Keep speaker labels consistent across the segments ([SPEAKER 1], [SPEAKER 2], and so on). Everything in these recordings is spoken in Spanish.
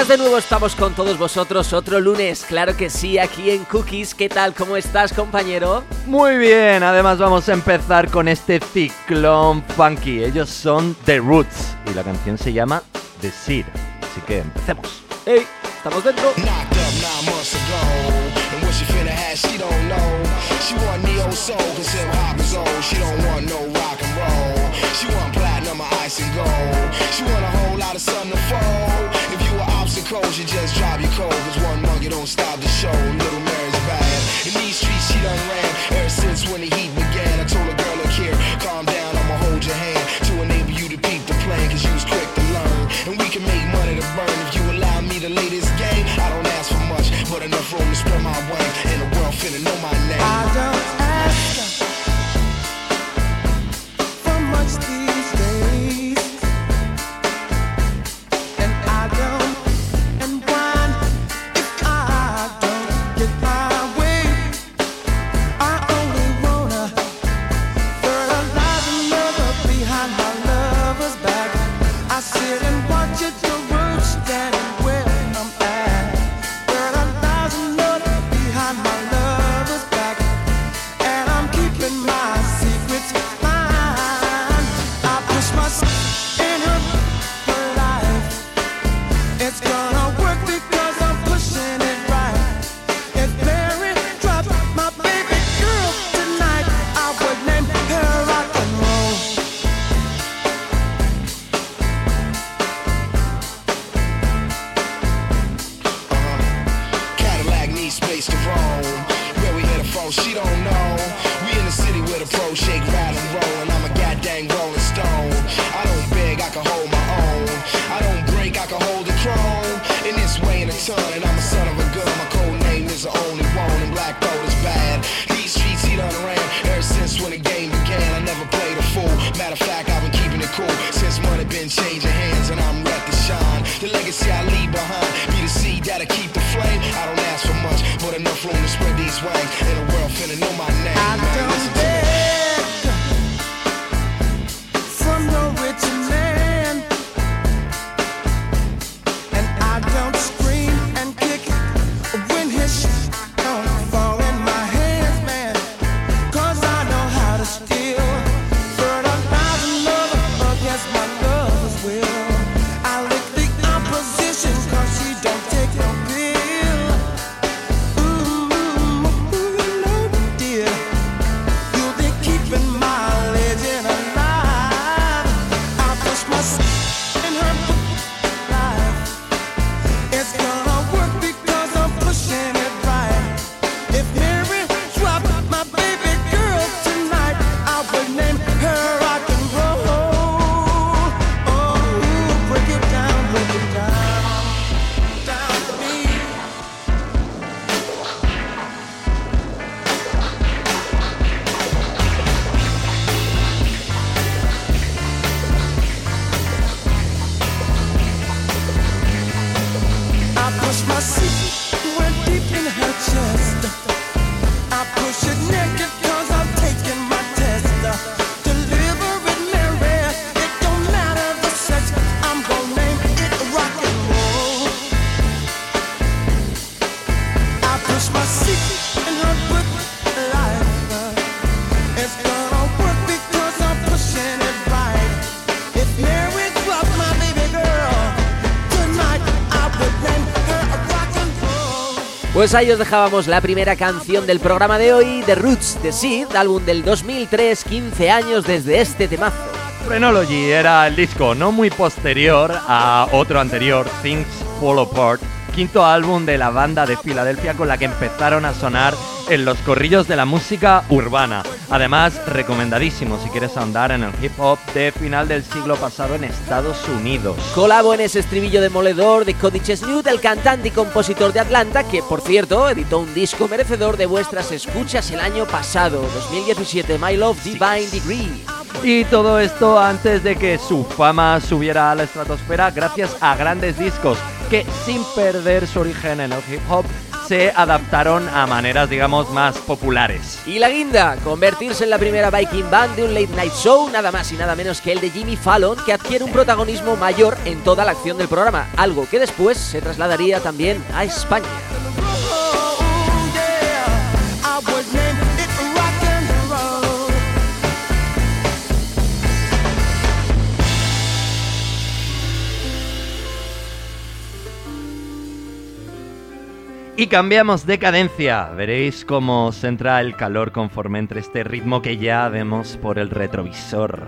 [SPEAKER 1] Buenas de nuevo, estamos con todos vosotros otro lunes, claro que sí, aquí en Cookies. ¿Qué tal? ¿Cómo estás, compañero?
[SPEAKER 2] Muy bien, además vamos a empezar con este ciclón funky. Ellos son The Roots y la canción se llama The Seed. Así que empecemos.
[SPEAKER 1] ¡Hey! ¿Estamos dentro?
[SPEAKER 3] She want neo soul, cause hip hop is old. She don't want no rock and roll. She want platinum or ice and gold. She want a whole lot of sun to fold. If you you just drop your cold. Cause one monkey don't stop the show. Little Mary's bad. In these streets, she done ran ever since when the heat began. It's gonna
[SPEAKER 1] Pues ahí os dejábamos la primera canción del programa de hoy, The Roots, The Seed, álbum del 2003, 15 años desde este temazo.
[SPEAKER 2] Phrenology era el disco no muy posterior a otro anterior, Things Fall Apart, quinto álbum de la banda de Filadelfia con la que empezaron a sonar en los corrillos de la música urbana. Además, recomendadísimo si quieres ahondar en el hip hop de final del siglo pasado en Estados Unidos.
[SPEAKER 1] Colabo en ese estribillo demoledor de Cody Chesnutt, el cantante y compositor de Atlanta, que por cierto editó un disco merecedor de vuestras escuchas el año pasado, 2017, My Love Divine Degree.
[SPEAKER 2] Y todo esto antes de que su fama subiera a la estratosfera gracias a grandes discos que sin perder su origen en el hip hop se adaptaron a maneras, digamos, más populares.
[SPEAKER 1] Y la guinda, convertirse en la primera Viking Band de un late night show, nada más y nada menos que el de Jimmy Fallon, que adquiere un protagonismo mayor en toda la acción del programa, algo que después se trasladaría también a España.
[SPEAKER 2] Y cambiamos de cadencia. Veréis cómo se entra el calor conforme entre este ritmo que ya vemos por el retrovisor.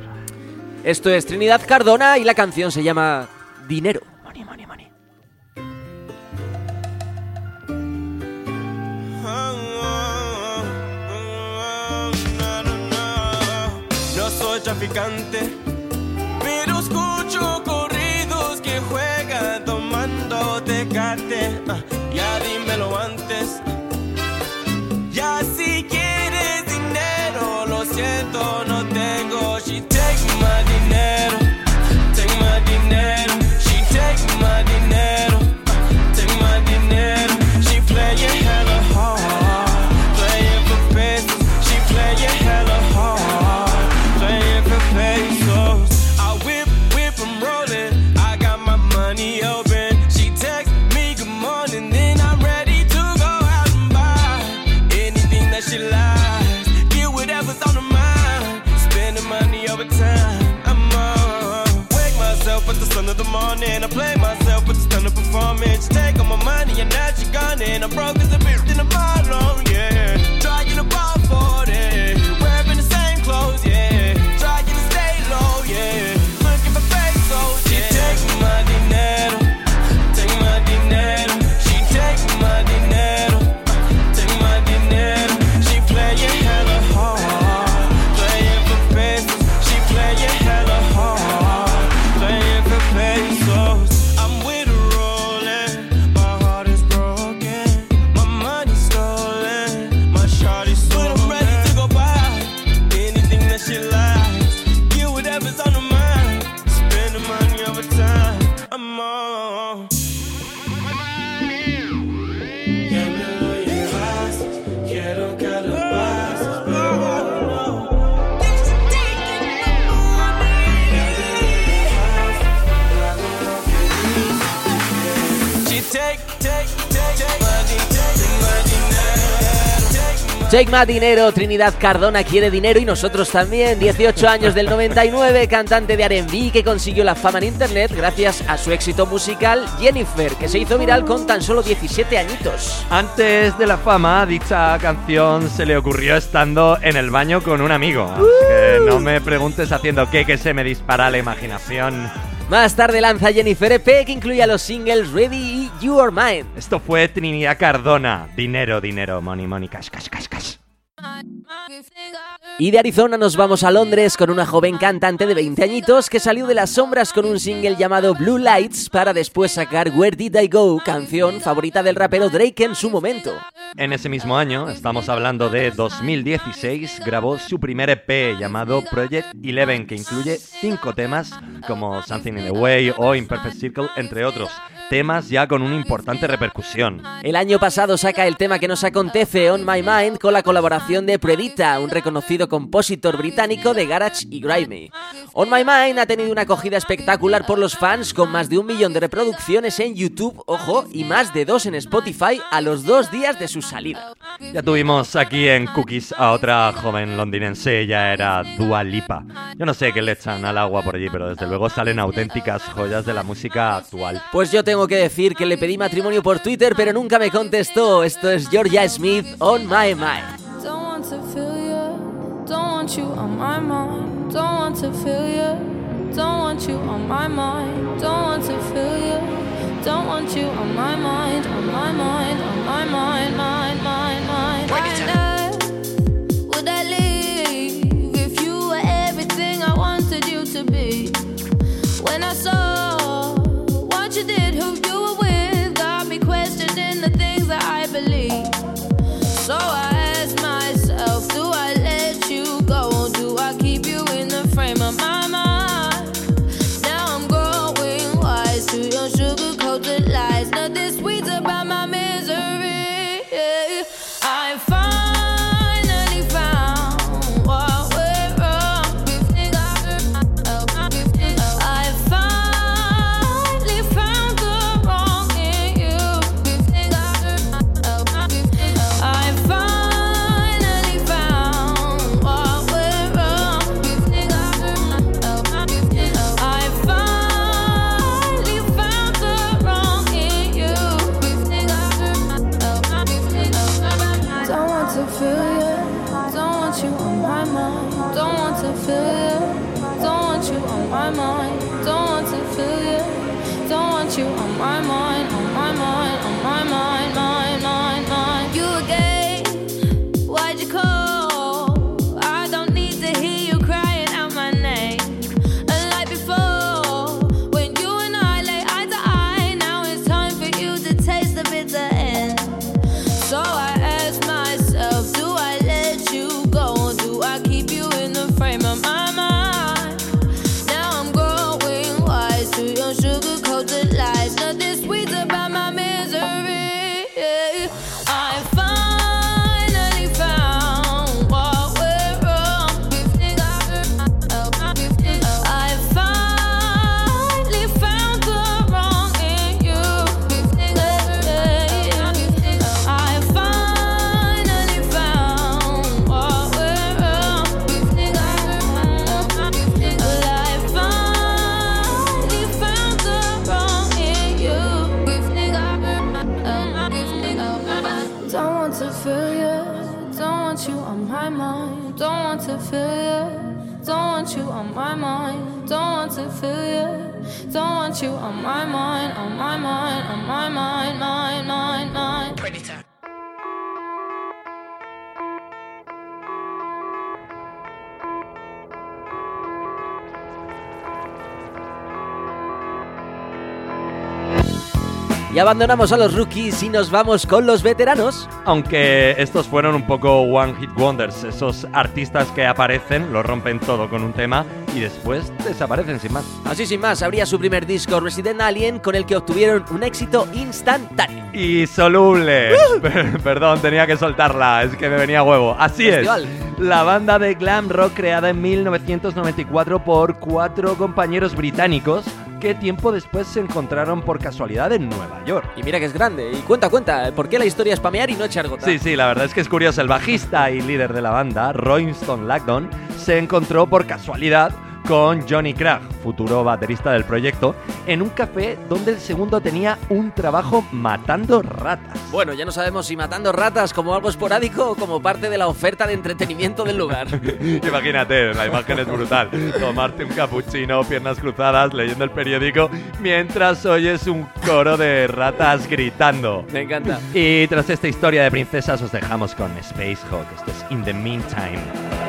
[SPEAKER 1] Esto es Trinidad Cardona y la canción se llama Dinero. Money, money, money.
[SPEAKER 4] No soy traficante, take my Dinero,
[SPEAKER 1] Trinidad Cardona quiere dinero y nosotros también. 18 años del 99, cantante de R&B que consiguió la fama en internet gracias a su éxito musical Jennifer, que se hizo viral con tan solo 17 añitos.
[SPEAKER 2] Antes de la fama, dicha canción se le ocurrió estando en el baño con un amigo. Así que no me preguntes haciendo qué, que se me dispara la imaginación.
[SPEAKER 1] Más tarde lanza Jennifer EP que incluye a los singles Ready y You Are Mine.
[SPEAKER 2] Esto fue Trinidad Cardona. Dinero, dinero, money, money, cash, cash, cash, cash.
[SPEAKER 1] Y de Arizona nos vamos a Londres con una joven cantante de 20 añitos que salió de las sombras con un single llamado Blue Lights para después sacar Where Did I Go, canción favorita del rapero Drake en su momento.
[SPEAKER 2] En ese mismo año, estamos hablando de 2016, grabó su primer EP llamado Project Eleven, que incluye cinco temas como Something in the Way o Imperfect Circle, entre otros. Temas ya con una importante repercusión.
[SPEAKER 1] El año pasado saca el tema que nos acontece On My Mind con la colaboración de Predita, un reconocido compositor británico de garage y grime. On My Mind ha tenido una acogida espectacular por los fans con más de un millón de reproducciones en YouTube, ojo, y más de dos en Spotify a los dos días de su salida.
[SPEAKER 2] Ya tuvimos aquí en Cookies a otra joven londinense, ella era Dua Lipa. Yo no sé qué le echan al agua por allí, pero desde luego salen auténticas joyas de la música actual.
[SPEAKER 1] Pues yo tengo que decir que le pedí matrimonio por Twitter, pero nunca me contestó. Esto es Georgia Smith On My Mind. Abandonamos a los rookies y nos vamos con los veteranos.
[SPEAKER 2] Aunque estos fueron un poco One Hit Wonders, esos artistas que aparecen, lo rompen todo con un tema y después desaparecen sin más.
[SPEAKER 1] Así sin más, abría su primer disco Resident Alien con el que obtuvieron un éxito instantáneo.
[SPEAKER 2] Y soluble. Per- Perdón, tenía que soltarla, es que me venía huevo. Así
[SPEAKER 1] Festival.
[SPEAKER 2] es. La banda de glam rock creada en 1994 por cuatro compañeros británicos que tiempo después se encontraron por casualidad en Nueva York.
[SPEAKER 1] Y mira que es grande. Y cuenta, cuenta, ¿por qué la historia es pamear y no echar gota?
[SPEAKER 2] Sí, sí, la verdad es que es curioso. El bajista y líder de la banda, Royston Langdon, se encontró por casualidad con Johnny Cragg, futuro baterista del proyecto, en un café donde el segundo tenía un trabajo matando ratas.
[SPEAKER 1] Bueno, ya no sabemos si matando ratas como algo esporádico o como parte de la oferta de entretenimiento del lugar.
[SPEAKER 2] Imagínate, la imagen es brutal. Tomarte un cappuccino, piernas cruzadas, leyendo el periódico, mientras oyes un coro de ratas gritando.
[SPEAKER 1] Me encanta.
[SPEAKER 2] Y tras esta historia de princesas os dejamos con Space Hawk. Esto es In the Meantime.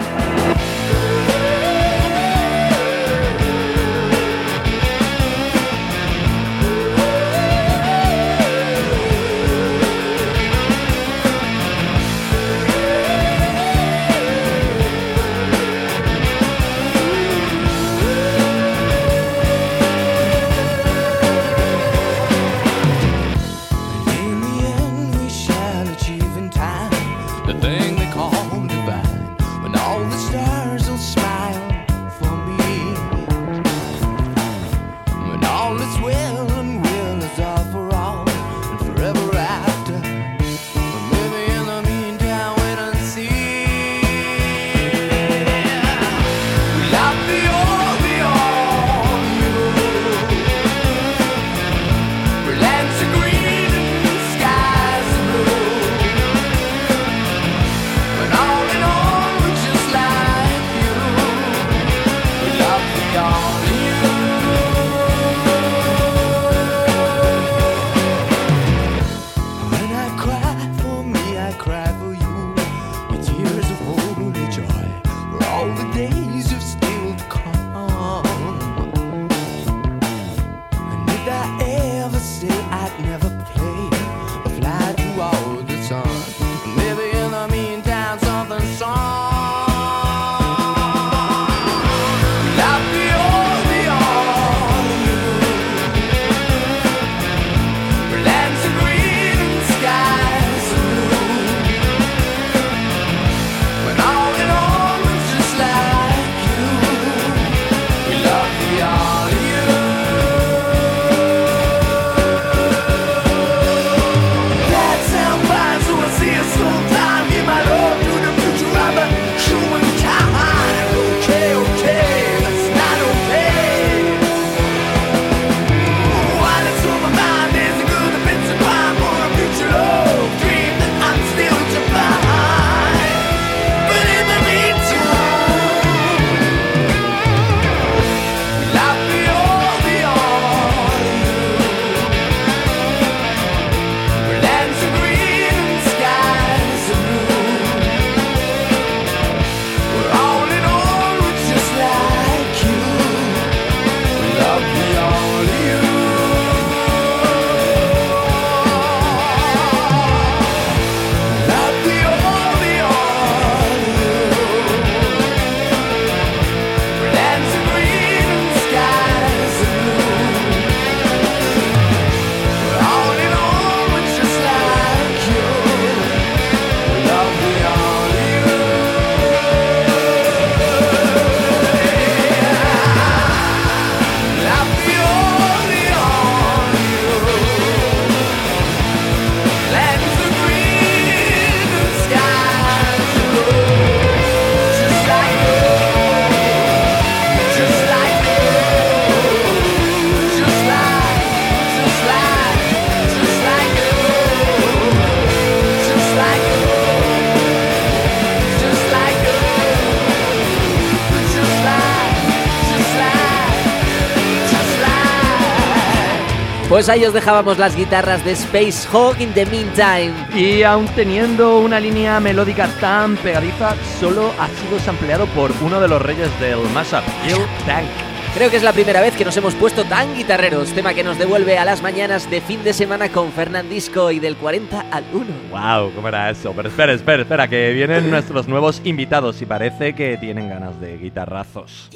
[SPEAKER 1] Pues ahí os dejábamos las guitarras de Space Hog in the meantime.
[SPEAKER 2] Y aún teniendo una línea melódica tan pegadiza, solo ha sido sampleado por uno de los reyes del mashup, Gil Tank.
[SPEAKER 1] Creo que es la primera vez que nos hemos puesto tan guitarreros, tema que nos devuelve a las mañanas de fin de semana con Fernandisco y del 40 al 1.
[SPEAKER 2] Wow, ¿cómo era eso? Pero espera, espera, espera, que vienen nuestros nuevos invitados y parece que tienen ganas de guitarrazos.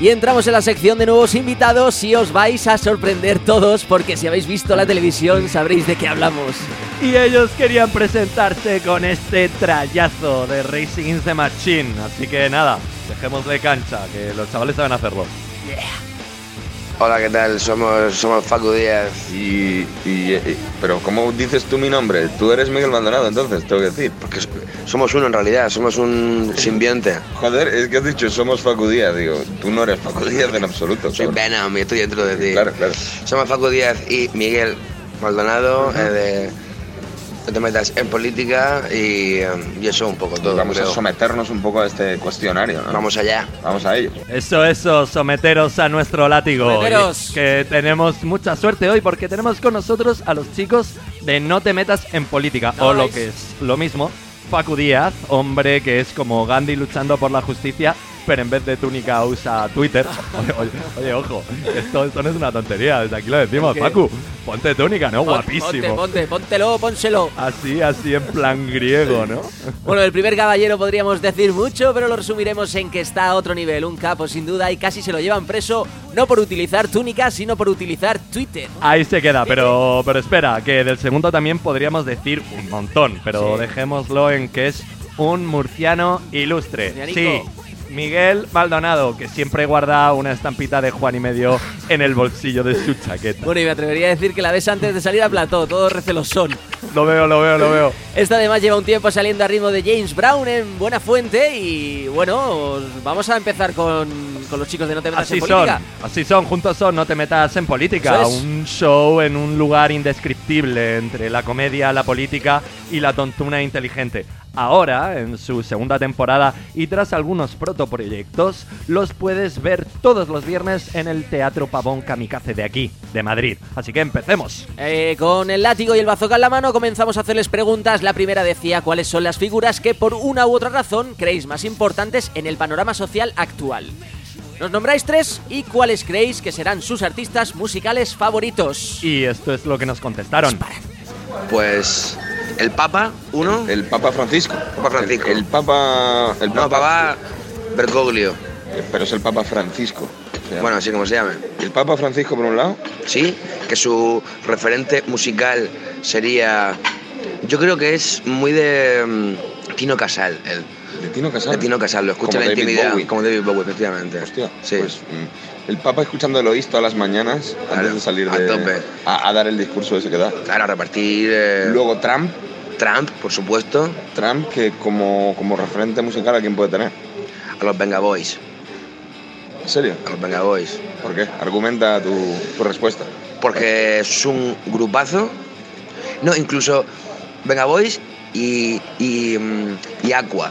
[SPEAKER 1] Y entramos en la sección de nuevos invitados y os vais a sorprender todos porque si habéis visto la televisión sabréis de qué hablamos.
[SPEAKER 2] Y ellos querían presentarse con este trayazo de Racing in the Machine. Así que nada, dejemos de cancha, que los chavales saben hacerlo.
[SPEAKER 5] Hola, ¿qué tal? Somos, somos Facu Díaz.
[SPEAKER 6] Y, y- y- pero ¿cómo dices tú mi nombre? Tú eres Miguel Maldonado, entonces, tengo que decir.
[SPEAKER 5] Porque so- somos uno en realidad, somos un simbionte.
[SPEAKER 6] Joder, es que has dicho somos Facu Díaz, digo, tú no eres Facu Díaz en absoluto.
[SPEAKER 5] Soy. Venom estoy dentro de ti.
[SPEAKER 6] Claro, claro.
[SPEAKER 5] Somos Facu Díaz y Miguel Maldonado eh, de No te metas en política y, eh, y eso un poco todo.
[SPEAKER 6] Vamos a someternos un poco a este cuestionario, ¿no?
[SPEAKER 5] Vamos allá.
[SPEAKER 6] Vamos a ello.
[SPEAKER 2] Eso, eso, someteros a nuestro látigo.
[SPEAKER 1] Someteros.
[SPEAKER 2] Que tenemos mucha suerte hoy porque tenemos con nosotros a los chicos de No te metas en política. O lo que es lo mismo, Facu Díaz, hombre que es como Gandhi luchando por la justicia, en vez de túnica usa Twitter. Oye, oye, oye, ojo, esto, esto no es una tontería, desde aquí lo decimos. Facu, ponte túnica, ¿no?
[SPEAKER 1] Pon-
[SPEAKER 2] Guapísimo.
[SPEAKER 1] Ponte, ponte, póntelo, pónselo.
[SPEAKER 2] Así, así en plan griego, ¿no?
[SPEAKER 1] Bueno, el primer caballero podríamos decir mucho, pero lo resumiremos en que está a otro nivel, un capo sin duda, y casi se lo llevan preso, no por utilizar túnica, sino por utilizar Twitter.
[SPEAKER 2] Ahí se queda, pero, pero espera, que del segundo también podríamos decir un montón, pero
[SPEAKER 1] Sí.
[SPEAKER 2] dejémoslo en que es un murciano ilustre. Sí, Miguel Maldonado, que siempre guarda una estampita de Juan y medio en el bolsillo de su chaqueta.
[SPEAKER 1] Bueno, y me atrevería a decir que la ves antes de salir a plató, todos recelosón.
[SPEAKER 2] Lo veo, lo veo, lo veo.
[SPEAKER 1] Esta además lleva un tiempo saliendo a ritmo de James Brown en Buena Fuente y bueno, os- vamos a empezar con, con los chicos de No te metas
[SPEAKER 2] Así
[SPEAKER 1] en
[SPEAKER 2] son,
[SPEAKER 1] política.
[SPEAKER 2] así son, juntos son, no te metas en política.
[SPEAKER 1] Es.
[SPEAKER 2] Un show en un lugar indescriptible entre la comedia, la política y la tontuna inteligente. Ahora, en su segunda temporada y tras algunos protoproyectos, los puedes ver todos los viernes en el Teatro Pavón Kamikaze de aquí, de Madrid. Así que empecemos.
[SPEAKER 1] Eh, con el látigo y el bazooka en la mano comenzamos a hacerles preguntas. La primera decía cuáles son las figuras que por una u otra razón creéis más importantes en el panorama social actual. Nos nombráis tres y cuáles creéis que serán sus artistas musicales favoritos.
[SPEAKER 2] Y esto es lo que nos contestaron.
[SPEAKER 5] Pues el Papa, uno.
[SPEAKER 6] El Papa Francisco.
[SPEAKER 5] Papa Francisco.
[SPEAKER 6] El, el Papa. El
[SPEAKER 5] no, Papa Bergoglio.
[SPEAKER 6] Eh, Pero es el Papa Francisco.
[SPEAKER 5] Bueno, así como se llame.
[SPEAKER 6] el Papa Francisco por un lado.
[SPEAKER 5] Sí, que su referente musical sería. Yo creo que es muy de mm, Tino Casal, él.
[SPEAKER 6] De Tino Casal.
[SPEAKER 5] De Tino Casal, lo escucha en la intimidad.
[SPEAKER 6] Bowie.
[SPEAKER 5] Como David Bowie, efectivamente.
[SPEAKER 6] Hostia,
[SPEAKER 5] Sí.
[SPEAKER 6] pues mm, el Papa escuchando el oísto a las mañanas
[SPEAKER 5] Claro,
[SPEAKER 6] antes de salir
[SPEAKER 5] a
[SPEAKER 6] de. A, a dar el discurso ese que da.
[SPEAKER 5] Claro, a repartir. eh,
[SPEAKER 6] Luego Trump,
[SPEAKER 5] Trump, por supuesto,
[SPEAKER 6] Trump que como, como referente musical a quién puede tener.
[SPEAKER 5] a los Venga Boys.
[SPEAKER 6] ¿En serio?
[SPEAKER 5] A los Venga Boys.
[SPEAKER 6] ¿Por qué? Argumenta tu, tu respuesta.
[SPEAKER 5] Porque es un grupazo. No, incluso Venga Boys y, y, mm, y Aqua.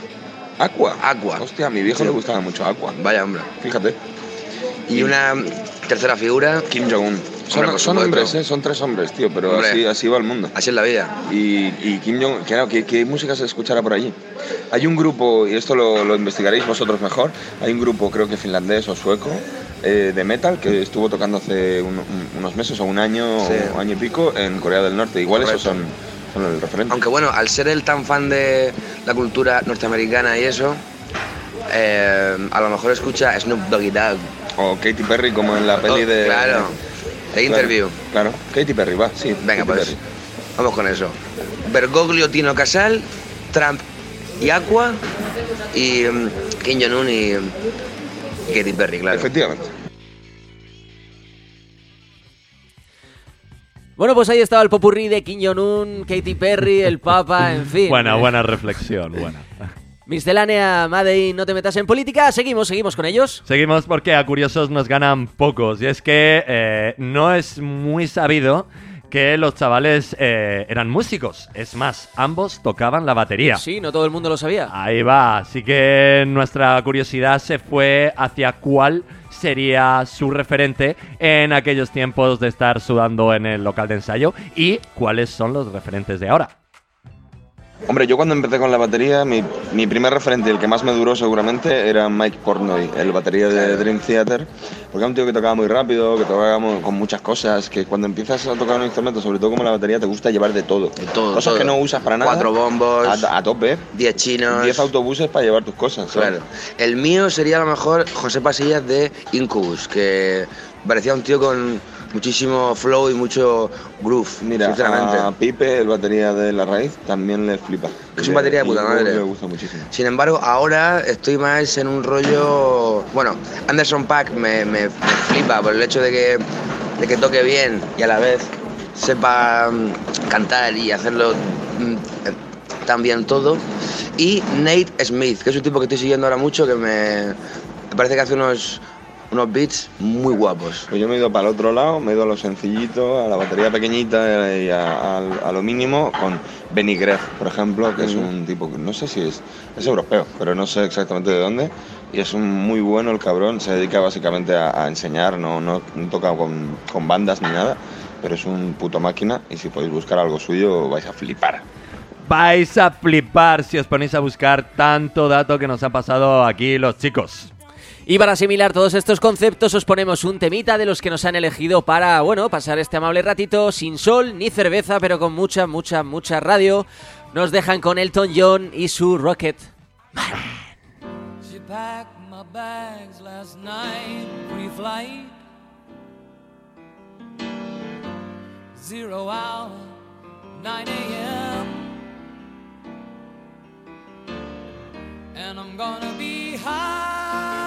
[SPEAKER 6] Aqua.
[SPEAKER 5] Aqua.
[SPEAKER 6] Hostia, a mi viejo
[SPEAKER 5] Sí.
[SPEAKER 6] le gustaba mucho Aqua.
[SPEAKER 5] Vaya, hombre.
[SPEAKER 6] Fíjate.
[SPEAKER 5] Y una tercera figura.
[SPEAKER 6] Kim Jong-un. Son, hombres, ¿eh? Son tres hombres, tío, pero
[SPEAKER 5] Hombre.
[SPEAKER 6] así, así va el mundo.
[SPEAKER 5] Así es la vida.
[SPEAKER 6] Y, y Kim Jong, claro, ¿qué, qué música se escuchará por allí? Hay un grupo, y esto lo, lo investigaréis vosotros mejor, hay un grupo, creo que finlandés o sueco, eh, de metal que estuvo tocando hace un- un- unos meses o un año
[SPEAKER 5] Sí.
[SPEAKER 6] o año y pico en Corea del Norte. Igual esos
[SPEAKER 5] Correcto.
[SPEAKER 6] son, son el referente.
[SPEAKER 5] Aunque bueno, al ser él tan fan de la cultura norteamericana y eso, eh, a lo mejor escucha Snoop Doggy Dogg.
[SPEAKER 6] O Katy Perry como en la peli
[SPEAKER 5] Oh,
[SPEAKER 6] de...
[SPEAKER 5] Claro. De interview.
[SPEAKER 6] Claro, Katy Perry, va, sí.
[SPEAKER 5] Venga,
[SPEAKER 6] Katy
[SPEAKER 5] pues.
[SPEAKER 6] Perry.
[SPEAKER 5] Vamos con eso. Bergoglio, Tino Casal, Trump y Aqua. Y mm, Kim Jong-un y, y Katy Perry, claro.
[SPEAKER 6] Efectivamente.
[SPEAKER 1] Bueno, pues ahí estaba el popurrí de Kim Jong-un, Katy Perry, el Papa, en fin.
[SPEAKER 2] Buena, buena reflexión, buena.
[SPEAKER 1] Miscelánea, Madei, no te metas en política. Seguimos, seguimos con ellos.
[SPEAKER 2] Seguimos porque a curiosos nos ganan pocos. Y es que eh, no es muy sabido que los chavales eh, eran músicos. Es más, ambos tocaban la batería.
[SPEAKER 1] Sí, no todo el mundo lo sabía.
[SPEAKER 2] Ahí va, así que nuestra curiosidad se fue hacia cuál sería su referente en aquellos tiempos de estar sudando en el local de ensayo y cuáles son los referentes de ahora.
[SPEAKER 6] Hombre, yo cuando empecé con la batería, mi, mi primer referente, el que más me duró seguramente, era Mike Portnoy, el batería de Dream Theater, porque era un tío que tocaba muy rápido, que tocaba con muchas cosas, que cuando empiezas a tocar un instrumento, sobre todo como la batería, te gusta llevar de todo.
[SPEAKER 5] De todo,
[SPEAKER 6] Cosas
[SPEAKER 5] todo.
[SPEAKER 6] que no usas para nada.
[SPEAKER 5] Cuatro bombos.
[SPEAKER 6] A, a tope.
[SPEAKER 5] 10 chinos.
[SPEAKER 6] 10 autobuses para llevar tus cosas. ¿sabes?
[SPEAKER 5] Claro. El mío sería a lo mejor José Pasillas de Incubus, que parecía un tío con muchísimo flow y mucho groove,
[SPEAKER 6] Mira,
[SPEAKER 5] sinceramente.
[SPEAKER 6] a Pipe, el batería de La Raíz, también le flipa.
[SPEAKER 5] Es un batería de puta madre.
[SPEAKER 6] Me gusta muchísimo.
[SPEAKER 5] Sin embargo, ahora estoy más en un rollo. Bueno, Anderson Pack me, me- me flipa por el hecho de que, de que toque bien y a la vez sepa mm, cantar y hacerlo mm, tan bien todo. Y Nate Smith, que es un tipo que estoy siguiendo ahora mucho, que me, me parece que hace unos, unos beats muy guapos.
[SPEAKER 6] Pues yo me he ido para el otro lado, me he ido a lo sencillito, a la batería pequeñita y a, a- a lo mínimo con Benny Greff, por ejemplo, que es un tipo que no sé si es, es europeo, pero no sé exactamente de dónde. Y es un muy bueno el cabrón, se dedica básicamente a, a enseñar, no, no, no toca con, con bandas ni nada, pero es un puto máquina y si podéis buscar algo suyo vais a flipar.
[SPEAKER 2] Vais a flipar si os ponéis a buscar tanto dato que nos han pasado aquí los chicos.
[SPEAKER 1] Y para asimilar todos estos conceptos os ponemos un temita de los que nos han elegido para, bueno, pasar este amable ratito sin sol ni cerveza, pero con mucha, mucha, mucha radio. Nos dejan con Elton John y su Rocket.
[SPEAKER 7] She packed my bags last night, pre-flight. Zero hour, 9 a.m. And I'm gonna be high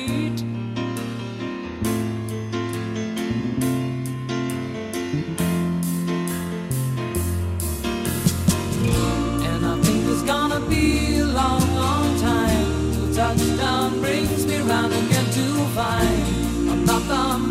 [SPEAKER 7] Be a long, long time. Till touchdown brings me round again to find I'm not the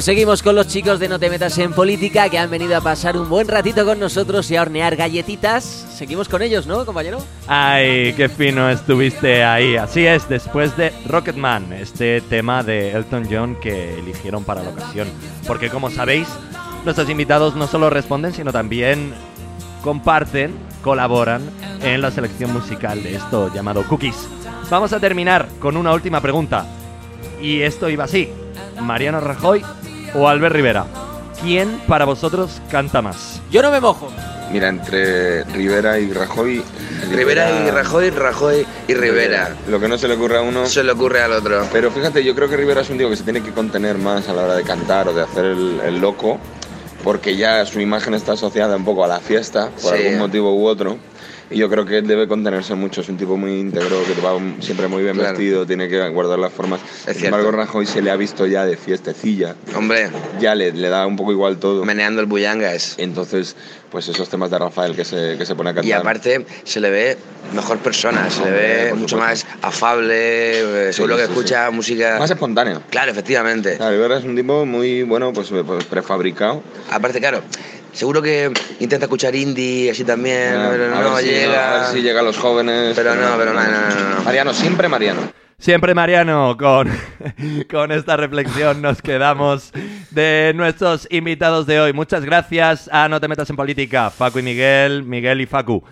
[SPEAKER 1] Pues seguimos con los chicos de No te metas en política que han venido a pasar un buen ratito con nosotros y a hornear galletitas. Seguimos con ellos, ¿no, compañero?
[SPEAKER 2] Ay, qué fino estuviste ahí. Así es, después de Rocketman, este tema de Elton John que eligieron para la ocasión. Porque como sabéis, nuestros invitados no solo responden, sino también comparten, colaboran en la selección musical de esto llamado Cookies. Vamos a terminar con una última pregunta. Y esto iba así. Mariano Rajoy o Albert Rivera. ¿Quién para vosotros canta más?
[SPEAKER 1] Yo no me mojo.
[SPEAKER 6] Mira, entre Rivera y Rajoy.
[SPEAKER 5] Rivera y Rajoy, Rajoy y Rivera.
[SPEAKER 6] Lo que no se le ocurre a uno.
[SPEAKER 5] Se le ocurre al otro.
[SPEAKER 6] Pero fíjate, yo creo que Rivera es un tío que se tiene que contener más a la hora de cantar o de hacer el, el loco, porque ya su imagen está asociada un poco a la fiesta, por
[SPEAKER 5] Sí.
[SPEAKER 6] algún motivo u otro. Y yo creo que él debe contenerse mucho, es un tipo muy íntegro, que va siempre muy bien
[SPEAKER 5] Claro.
[SPEAKER 6] vestido, tiene que guardar las formas. Sin
[SPEAKER 5] cierto.
[SPEAKER 6] embargo, Rajoy se le ha visto ya de fiestecilla,
[SPEAKER 5] Hombre,
[SPEAKER 6] ya le, le da un poco igual todo.
[SPEAKER 5] meneando el bullangas.
[SPEAKER 6] Entonces, pues esos temas de Rafael que se, que se pone a cantar.
[SPEAKER 5] Y aparte se le ve mejor persona, se le ve mucho más afable, eh, seguro que
[SPEAKER 6] sí,
[SPEAKER 5] escucha música...
[SPEAKER 6] Más espontáneo.
[SPEAKER 5] Claro, efectivamente.
[SPEAKER 6] Claro, es un tipo muy, bueno, pues, pues prefabricado.
[SPEAKER 5] Aparte, claro, seguro que intenta escuchar indie así también,
[SPEAKER 6] Ah,
[SPEAKER 5] pero
[SPEAKER 6] a
[SPEAKER 5] no
[SPEAKER 6] si-
[SPEAKER 5] llega.
[SPEAKER 6] a ver si llega a los jóvenes.
[SPEAKER 5] Pero no, pero no, no, no, no.
[SPEAKER 6] Mariano, siempre Mariano.
[SPEAKER 2] Siempre Mariano, con, con esta reflexión nos quedamos de nuestros invitados de hoy. Muchas gracias a No te metas en política, Facu y Miguel, Miguel y Facu.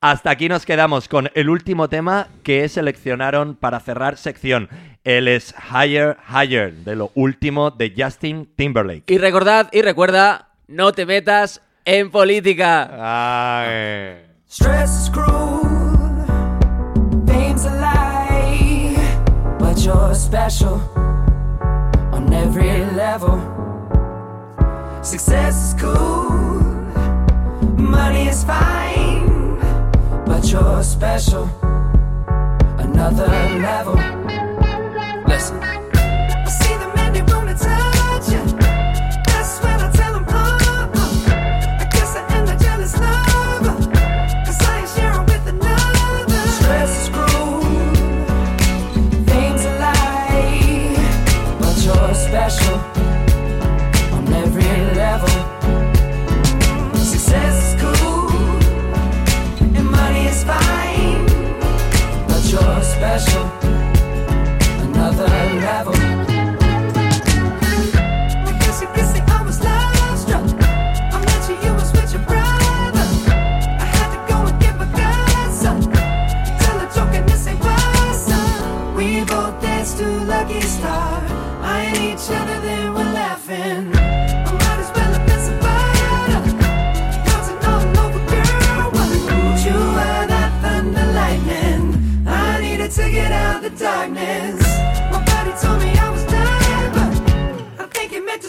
[SPEAKER 2] Hasta aquí nos quedamos con el último tema que seleccionaron para cerrar sección. Él es Higher, Higher, de lo último de Justin Timberlake.
[SPEAKER 1] Y recordad y recuerda, no te metas en política.
[SPEAKER 2] Ay.
[SPEAKER 7] Stress is cruel, fame's a lie, but you're special on every level. Success is cool, money is fine, but you're special, another level.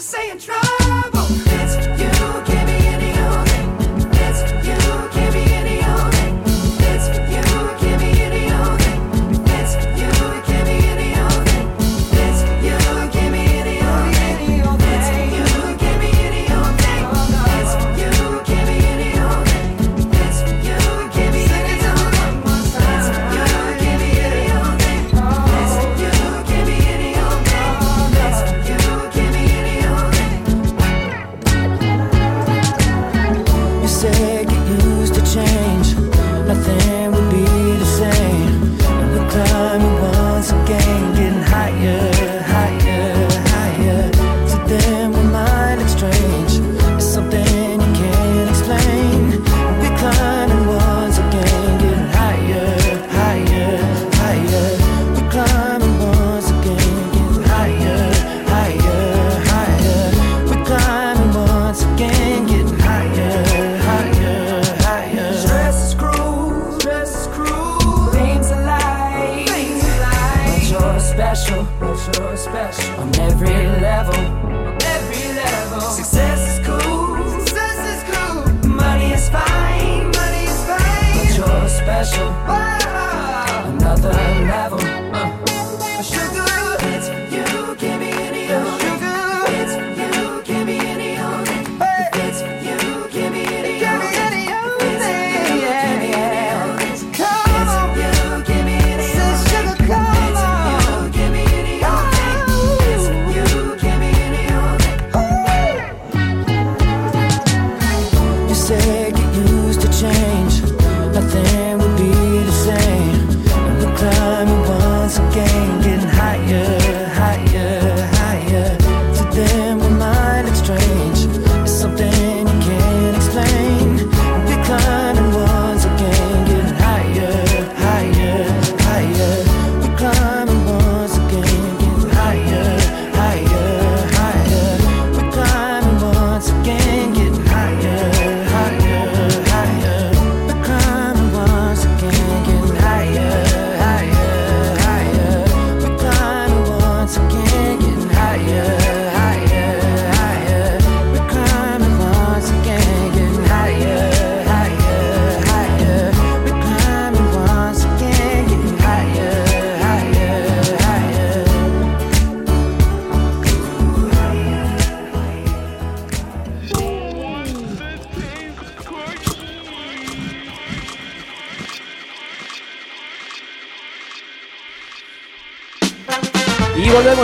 [SPEAKER 7] saying
[SPEAKER 1] try.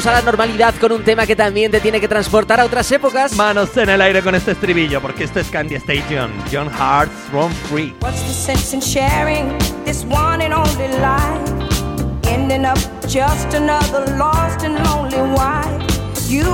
[SPEAKER 1] Volvemos a la normalidad con un tema que también te tiene que transportar a otras épocas.
[SPEAKER 2] Manos en el aire con este estribillo, porque esto es Candy Station. John Hart's Run Free.
[SPEAKER 8] What's the sense in sharing this one and only life? Ending up just another lost and lonely wife. You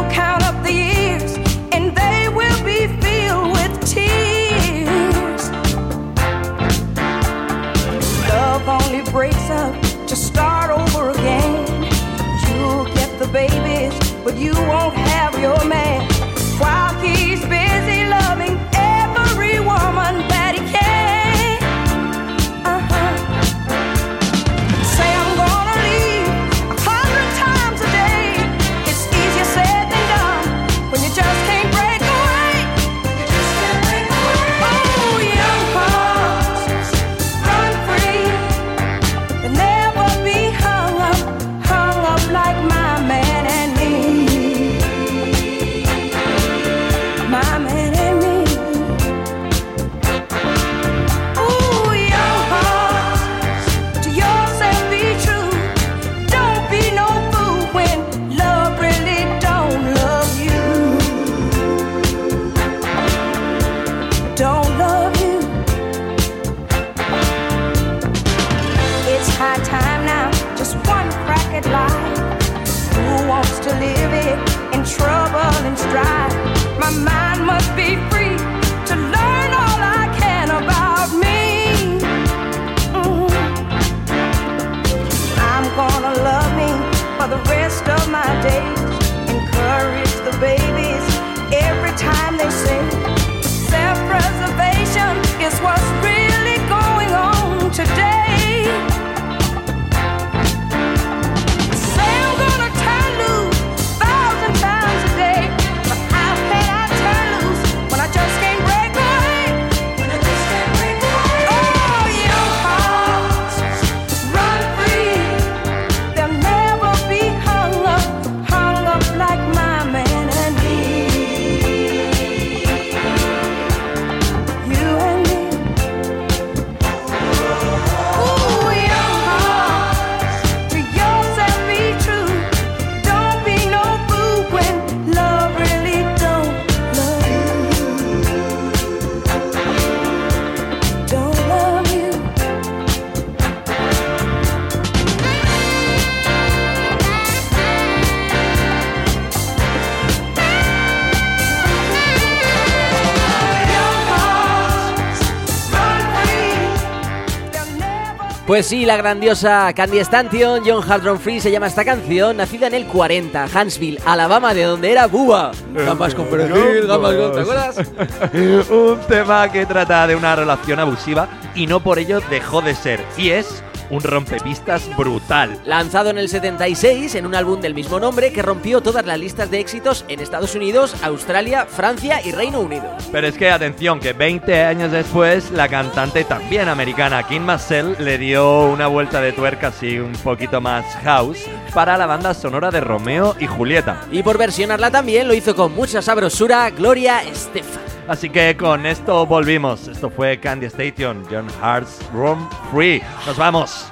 [SPEAKER 1] Pues sí, la grandiosa Candy Stanton, John Hardron Free se llama esta canción, nacida en el 40, Huntsville, Alabama, de donde era Bubba. Gambas con perejil, gambas con... ¿Te acuerdas?
[SPEAKER 2] Un tema que trata de una relación abusiva y no por ello dejó de ser. Y es un rompepistas brutal.
[SPEAKER 1] Lanzado en el 76 en un álbum del mismo nombre que rompió todas las listas de éxitos en Estados Unidos, Australia, Francia y Reino Unido.
[SPEAKER 2] Pero es que atención, que 20 años después, la cantante también americana Kim Marcel le dio una vuelta de tuerca así un poquito más house para la banda sonora de Romeo y Julieta.
[SPEAKER 1] Y por versionarla también lo hizo con mucha sabrosura Gloria Estefan.
[SPEAKER 2] Así que con esto volvimos. Esto fue Candy Station, John Hart's Room Free. Nos vamos.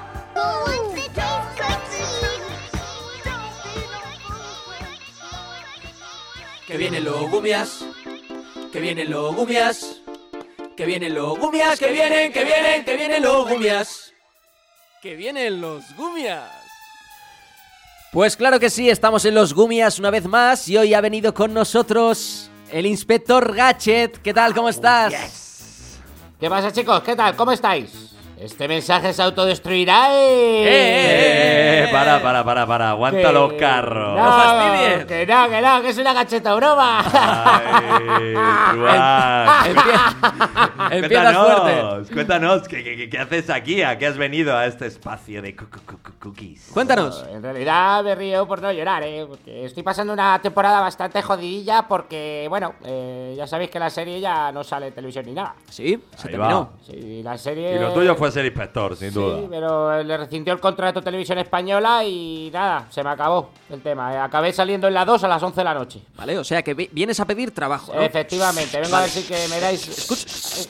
[SPEAKER 1] Que vienen los gumias, que vienen los gumias, que vienen los gumias, que vienen, que vienen, que vienen los gumias. Que vienen los gumias. Pues claro que sí, estamos en los gumias una vez más y hoy ha venido con nosotros el inspector Gadget. ¿Qué tal? ¿Cómo estás?
[SPEAKER 9] ¿Qué pasa, chicos? ¿Qué tal? ¿Cómo estáis? Este mensaje se autodestruirá. ¡Eh!
[SPEAKER 2] Eh, para, para, para, para. Aguanta los carros.
[SPEAKER 9] No,
[SPEAKER 1] fastidies.
[SPEAKER 9] Que no, que no, que es una gacheta broma.
[SPEAKER 2] Ay.
[SPEAKER 1] Empiezas fuerte.
[SPEAKER 2] Cuéntanos, ¿qué, qué- qué haces aquí? ¿A qué has venido a este espacio de cookies?
[SPEAKER 1] Cuéntanos.
[SPEAKER 9] En realidad me río por no llorar, ¿eh? Porque estoy pasando una temporada bastante jodidilla porque, bueno, eh, ya sabéis que la serie ya no sale en televisión ni nada.
[SPEAKER 1] Sí, se
[SPEAKER 2] Ahí
[SPEAKER 1] terminó.
[SPEAKER 2] va.
[SPEAKER 9] Sí, la serie...
[SPEAKER 2] Y lo tuyo fue ser inspector, sin
[SPEAKER 9] Sí,
[SPEAKER 2] duda.
[SPEAKER 9] pero le recintió el contrato televisión española y nada, se me acabó el tema. Eh, Acabé saliendo en la 2 a las 11 de la noche.
[SPEAKER 1] Vale, o sea que vi- vienes a pedir trabajo. ¿no?
[SPEAKER 9] Efectivamente, vengo a ver si que me dais...
[SPEAKER 1] Escucha,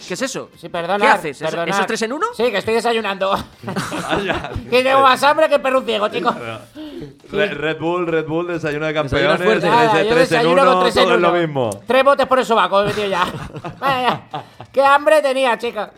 [SPEAKER 1] ¿qué es eso?
[SPEAKER 9] Sí, perdona.
[SPEAKER 1] ¿Qué haces? ¿Eso-
[SPEAKER 9] perdonad.
[SPEAKER 1] ¿Esos tres en uno?
[SPEAKER 9] Sí, que estoy desayunando. Que tengo más hambre que perro ciego, chicos.
[SPEAKER 2] Re- Red Bull, Red Bull, desayuno de campeones,
[SPEAKER 1] fuerte.
[SPEAKER 2] tres,
[SPEAKER 9] Nada, yo
[SPEAKER 2] tres en
[SPEAKER 9] con
[SPEAKER 2] uno,
[SPEAKER 9] tres en
[SPEAKER 2] todo es lo
[SPEAKER 9] uno.
[SPEAKER 2] mismo.
[SPEAKER 9] Tres botes por el sobaco he metido ya. Vaya, qué hambre tenía, chica.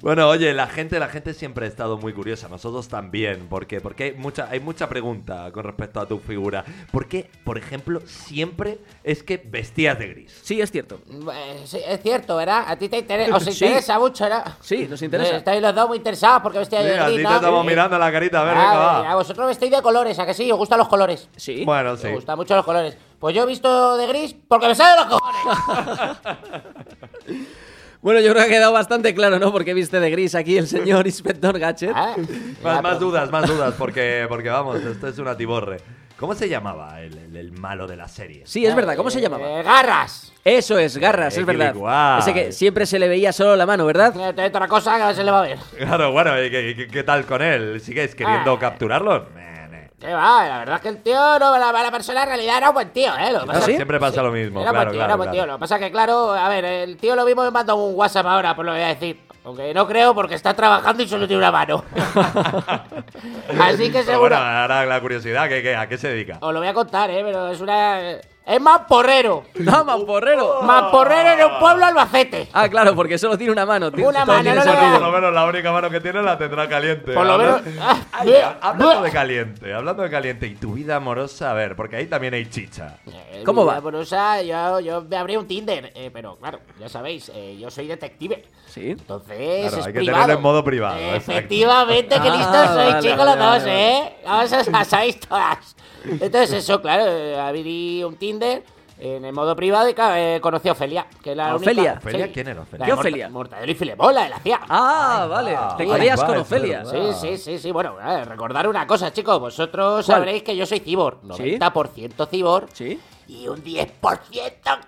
[SPEAKER 2] Bueno, oye, la gente, la gente siempre ha estado muy curiosa, nosotros también, ¿por qué? Porque hay mucha, hay mucha pregunta con respecto a tu figura. ¿Por qué, por ejemplo, siempre es que vestías de gris?
[SPEAKER 1] Sí, es cierto.
[SPEAKER 9] Eh, sí, es cierto, ¿verdad? A ti te interesa, os
[SPEAKER 1] Sí.
[SPEAKER 9] interesa mucho, ¿verdad?
[SPEAKER 1] Sí, nos interesa.
[SPEAKER 9] Eh, Estáis los dos muy interesados porque vestíais
[SPEAKER 2] Sí,
[SPEAKER 9] de
[SPEAKER 2] a ti
[SPEAKER 9] gris,
[SPEAKER 2] te
[SPEAKER 9] ¿no?
[SPEAKER 2] estamos
[SPEAKER 9] Sí.
[SPEAKER 2] mirando la carita, a ver,
[SPEAKER 9] Ah,
[SPEAKER 2] venga,
[SPEAKER 9] a
[SPEAKER 2] va.
[SPEAKER 9] vosotros vestéis de colores, ¿a que sí? ¿Os gustan los colores?
[SPEAKER 1] Sí.
[SPEAKER 2] Bueno, sí.
[SPEAKER 9] Me gustan mucho los colores. Pues yo he visto de gris porque me sale los cojones.
[SPEAKER 1] Bueno, yo creo que ha quedado bastante claro, ¿no? Porque viste de gris aquí el señor Inspector Gadget.
[SPEAKER 9] Ah,
[SPEAKER 2] Más, dudas, más dudas, porque, porque vamos, esto es una tiborre. ¿Cómo se llamaba el, el- el malo de la serie?
[SPEAKER 1] Sí, es verdad. ¿Cómo se
[SPEAKER 9] Eh,
[SPEAKER 1] llamaba?
[SPEAKER 9] garras.
[SPEAKER 1] Eso es, garras,
[SPEAKER 2] Eh,
[SPEAKER 1] es verdad.
[SPEAKER 2] Guay.
[SPEAKER 1] Ese que siempre se le veía solo la mano, ¿verdad?
[SPEAKER 9] Eh, Otra cosa que se le va a ver.
[SPEAKER 2] Claro, bueno, ¿y qué, qué- qué tal con él? ¿Sigues queriendo
[SPEAKER 9] Ah.
[SPEAKER 2] capturarlo?
[SPEAKER 9] ¿Qué va? La verdad es que el tío, no, la, la persona en realidad era un buen tío, ¿eh? Lo que pasa
[SPEAKER 1] ¿Ah, sí?
[SPEAKER 2] Siempre pasa lo mismo,
[SPEAKER 9] Era
[SPEAKER 2] claro,
[SPEAKER 9] buen tío,
[SPEAKER 2] claro,
[SPEAKER 9] era buen
[SPEAKER 2] claro.
[SPEAKER 9] tío. Lo que pasa es que, claro, a ver, el tío lo mismo me manda un WhatsApp ahora, pues lo voy a decir. Aunque no creo porque está trabajando y solo tiene una mano. Así que
[SPEAKER 2] Pero
[SPEAKER 9] seguro.
[SPEAKER 2] bueno, ahora la curiosidad, ¿qué, qué, ¿a qué se dedica?
[SPEAKER 9] Os lo voy a contar, ¿eh? Pero es una. Es más porrero.
[SPEAKER 1] ¡No, mamporrero!
[SPEAKER 9] Más porrero en un pueblo albacete.
[SPEAKER 1] Ah, claro, porque solo tiene una mano. tío.
[SPEAKER 9] Una mano, no.
[SPEAKER 2] Por lo menos la única mano que tiene la tendrá caliente.
[SPEAKER 9] Por lo
[SPEAKER 2] Habla-
[SPEAKER 9] menos. ah,
[SPEAKER 2] Ay, hablando de caliente, hablando de caliente y tu vida amorosa, a ver, porque ahí también hay chicha.
[SPEAKER 9] Eh,
[SPEAKER 1] ¿Cómo
[SPEAKER 9] mi
[SPEAKER 1] va?
[SPEAKER 9] vida amorosa, yo, yo me abrí un Tinder, eh, pero claro, ya sabéis, eh, yo soy detective.
[SPEAKER 1] Sí.
[SPEAKER 9] Entonces,
[SPEAKER 2] Claro,
[SPEAKER 9] es
[SPEAKER 2] hay que
[SPEAKER 9] privado.
[SPEAKER 2] tenerlo en modo privado, exacto.
[SPEAKER 9] Efectivamente, que
[SPEAKER 1] Ah,
[SPEAKER 9] listos sois,
[SPEAKER 1] vale,
[SPEAKER 9] chicos,
[SPEAKER 1] vale,
[SPEAKER 9] los dos,
[SPEAKER 1] vale,
[SPEAKER 9] ¿eh? Vamos a todas. Entonces, eso, claro, eh, abrí un Tinder en el modo privado y claro, eh, conocí a Ofelia, que la
[SPEAKER 1] ¿A
[SPEAKER 9] única-
[SPEAKER 1] Ofelia?
[SPEAKER 2] ¿Quién era Ofelia?
[SPEAKER 1] ¿Qué Ofelia?
[SPEAKER 9] Mortadelo y Filemón, la de la CIA.
[SPEAKER 1] Ah, vale. Te querías con Ofelia.
[SPEAKER 9] Sí, sí, sí, sí. Bueno, eh, recordar una cosa, chicos. Vosotros
[SPEAKER 1] ¿Cuál?
[SPEAKER 9] sabréis que yo soy cibor.
[SPEAKER 1] Sí.
[SPEAKER 9] 90% cibor.
[SPEAKER 1] Sí.
[SPEAKER 9] Y un 10%